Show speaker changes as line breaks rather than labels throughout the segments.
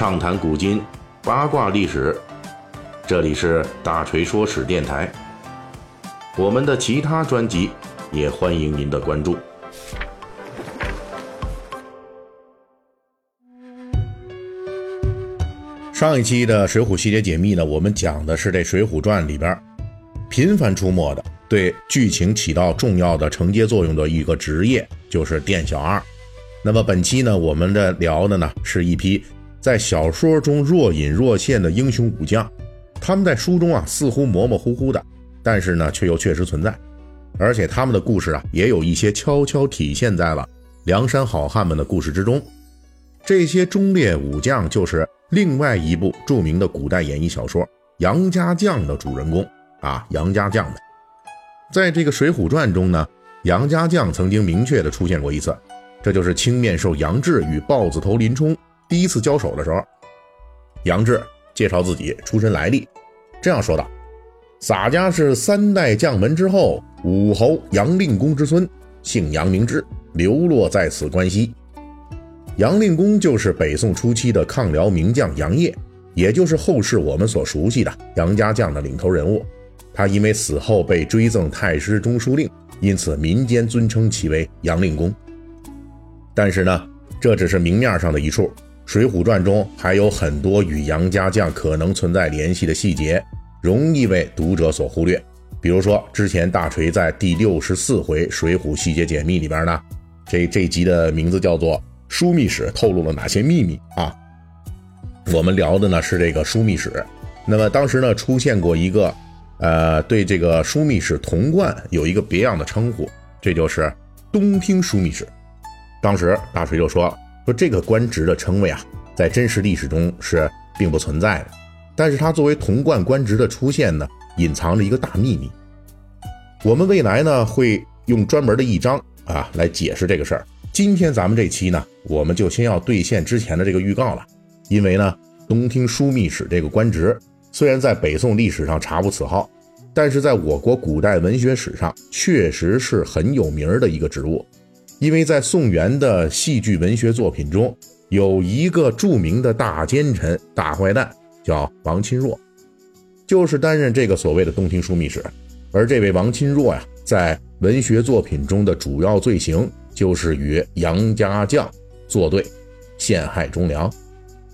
畅谈古今，八卦历史。这里是大锤说史电台。我们的其他专辑也欢迎您的关注。上一期的《水浒细节解密》呢，我们讲的是这《水浒传》里边频繁出没的、对剧情起到重要的承接作用的一个职业，就是店小二。那么本期呢，我们的聊的呢是一批在小说中若隐若现的英雄武将，他们在书中啊似乎模模糊糊的，但是呢却又确实存在，而且他们的故事啊也有一些悄悄体现在了梁山好汉们的故事之中。这些忠烈武将就是另外一部著名的古代演义小说《杨家将》的主人公啊，杨家将们。在这个《水浒传》中呢，杨家将曾经明确的出现过一次，这就是青面兽杨志与豹子头林冲第一次交手的时候。杨志介绍自己出身来历，这样说道：“洒家是三代将门之后，武侯杨令公之孙，姓杨名志，流落在此关西。”杨令公就是北宋初期的抗辽名将杨业，也就是后世我们所熟悉的杨家将的领头人物。他因为死后被追赠太师中书令，因此民间尊称其为杨令公。但是呢，这只是明面上的一处，《水浒传》中还有很多与杨家将可能存在联系的细节，容易为读者所忽略。比如说，之前大锤在第六十四回《水浒细节解密》里边呢，这这集的名字叫做。枢密使透露了哪些秘密啊？我们聊的呢是这个枢密使。那么当时呢出现过一个，呃，对这个枢密使童贯有一个别样的称呼，这就是东厅枢密使。当时大锤就说说这个官职的称谓啊，在真实历史中是并不存在的。但是它作为童贯官职的出现呢，隐藏着一个大秘密。我们未来呢会用专门的一章啊来解释这个事儿。今天咱们这期呢，我们就先要兑现之前的这个预告了，因为呢，东厅枢密使这个官职虽然在北宋历史上查无此号，但是在我国古代文学史上确实是很有名的一个职务，因为在宋元的戏剧文学作品中，有一个著名的大奸臣、大坏蛋叫王钦若，就是担任这个所谓的东厅枢密使，而这位王钦若呀，在文学作品中的主要罪行。就是与杨家将作对，陷害忠良。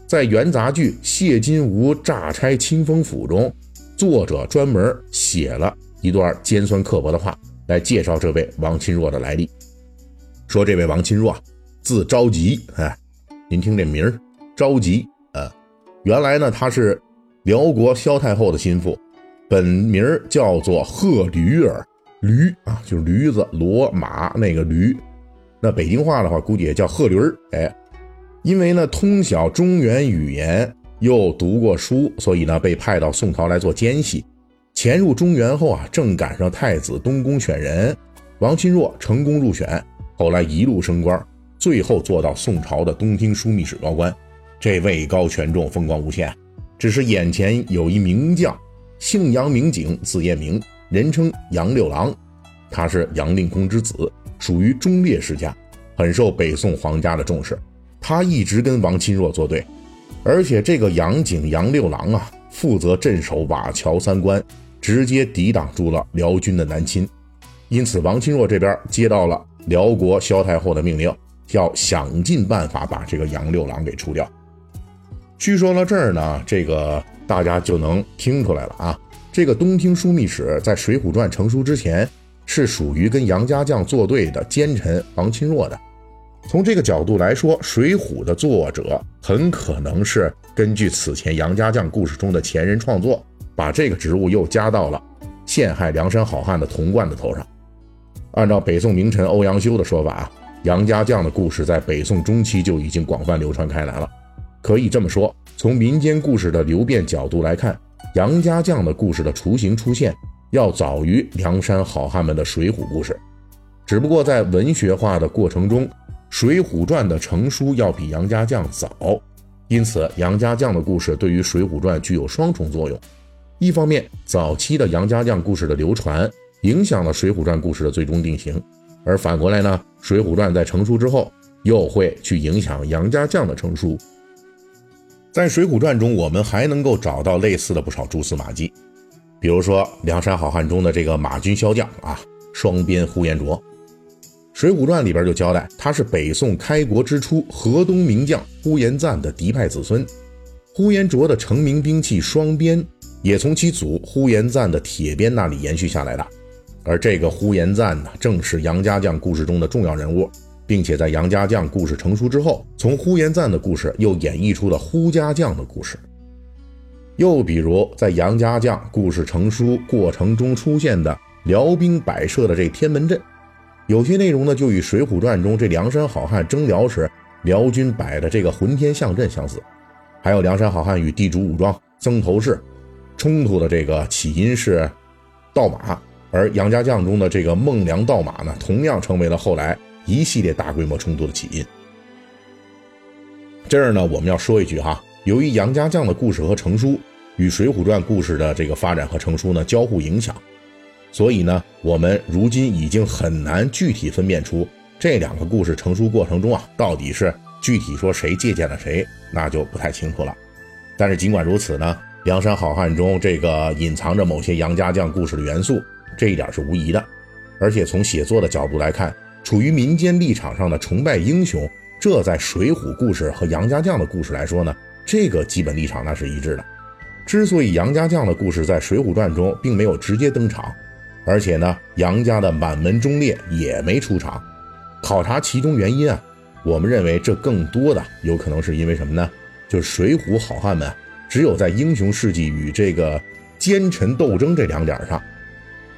在元杂剧《谢金吾诈差清风府》中，作者专门写了一段尖酸刻薄的话来介绍这位王钦若的来历。说这位王钦若字昭吉，哎，您听这名儿，昭吉，呃，原来呢他是辽国萧太后的心腹，本名叫做贺驴儿，驴啊，就是驴子、骡、马那个驴。那北京话的话，估计也叫贺驴儿。哎，因为呢通晓中原语言，又读过书，所以呢被派到宋朝来做奸细。潜入中原后啊，正赶上太子东宫选人，王钦若成功入选，后来一路升官，最后做到宋朝的东厅枢密使高官。这位高权重，风光无限。只是眼前有一名将，姓杨名景，字彦明，人称杨六郎，他是杨令公之子。属于忠烈世家，很受北宋皇家的重视。他一直跟王钦若作对，而且这个杨景杨六郎啊，负责镇守瓦桥三关，直接抵挡住了辽军的南侵。因此，王钦若这边接到了辽国萧太后的命令，要想尽办法把这个杨六郎给除掉。据说到这儿呢，这个大家就能听出来了啊。这个东厅枢密使在《水浒传》成书之前。是属于跟杨家将作对的奸臣王钦若的。从这个角度来说，《水浒》的作者很可能是根据此前杨家将故事中的前人创作，把这个职务又加到了陷害梁山好汉的童贯的头上。按照北宋名臣欧阳修的说法，杨家将的故事在北宋中期就已经广泛流传开来了。可以这么说，从民间故事的流变角度来看，杨家将的故事的雏形出现。要早于梁山好汉们的水浒故事，只不过在文学化的过程中，《水浒传》的成书要比杨家将早，因此杨家将的故事对于《水浒传》具有双重作用。一方面，早期的杨家将故事的流传影响了《水浒传》故事的最终定型；而反过来呢，《水浒传》在成书之后，又会去影响杨家将的成书。在《水浒传》中，我们还能够找到类似的不少蛛丝马迹，比如说《梁山好汉》中的这个马军骁将啊，双鞭呼延灼。《水浒传》里边就交代，他是北宋开国之初河东名将呼延赞的嫡派子孙。呼延灼的成名兵器双鞭，也从其祖呼延赞的铁鞭那里延续下来的。而这个呼延赞呢，正是杨家将故事中的重要人物。并且在杨家将故事成书之后，从呼延赞的故事又演绎出了呼家将的故事。又比如在杨家将故事成书过程中出现的辽兵摆设的这天门阵，有些内容呢就与《水浒传》中这梁山好汉征辽时辽军摆的这个浑天象阵相似。还有梁山好汉与地主武装曾头市冲突的这个起因是盗马，而杨家将中的这个孟良盗马呢，同样成为了后来。一系列大规模冲突的起因。这儿呢，我们要说一句哈，由于杨家将的故事和成书与《水浒传》故事的这个发展和成书呢交互影响，所以呢，我们如今已经很难具体分辨出这两个故事成书过程中啊，到底是具体说谁借鉴了谁，那就不太清楚了。但是尽管如此呢，《梁山好汉》中这个隐藏着某些杨家将故事的元素，这一点是无疑的。而且从写作的角度来看，处于民间立场上的崇拜英雄，这在水浒故事和杨家将的故事来说呢，这个基本立场那是一致的。之所以杨家将的故事在《水浒传》中并没有直接登场，而且呢，杨家的满门忠烈也没出场，考察其中原因啊，我们认为这更多的有可能是因为什么呢？就是水浒好汉们只有在英雄事迹与这个奸臣斗争这两点上，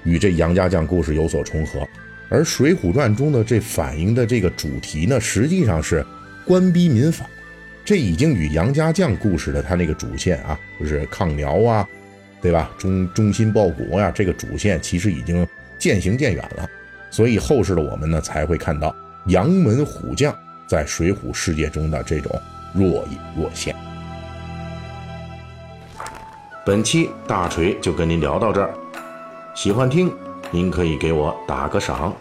与这杨家将故事有所重合。而《水浒传》中的这反映的这个主题呢，实际上是官逼民反，这已经与杨家将故事的他那个主线啊，就是抗辽啊，对吧？忠忠心报国呀，这个主线其实已经渐行渐远了。所以后世的我们呢，才会看到杨门虎将在水浒世界中的这种若隐若现。本期大锤就跟您聊到这儿，喜欢听。您可以给我打个赏。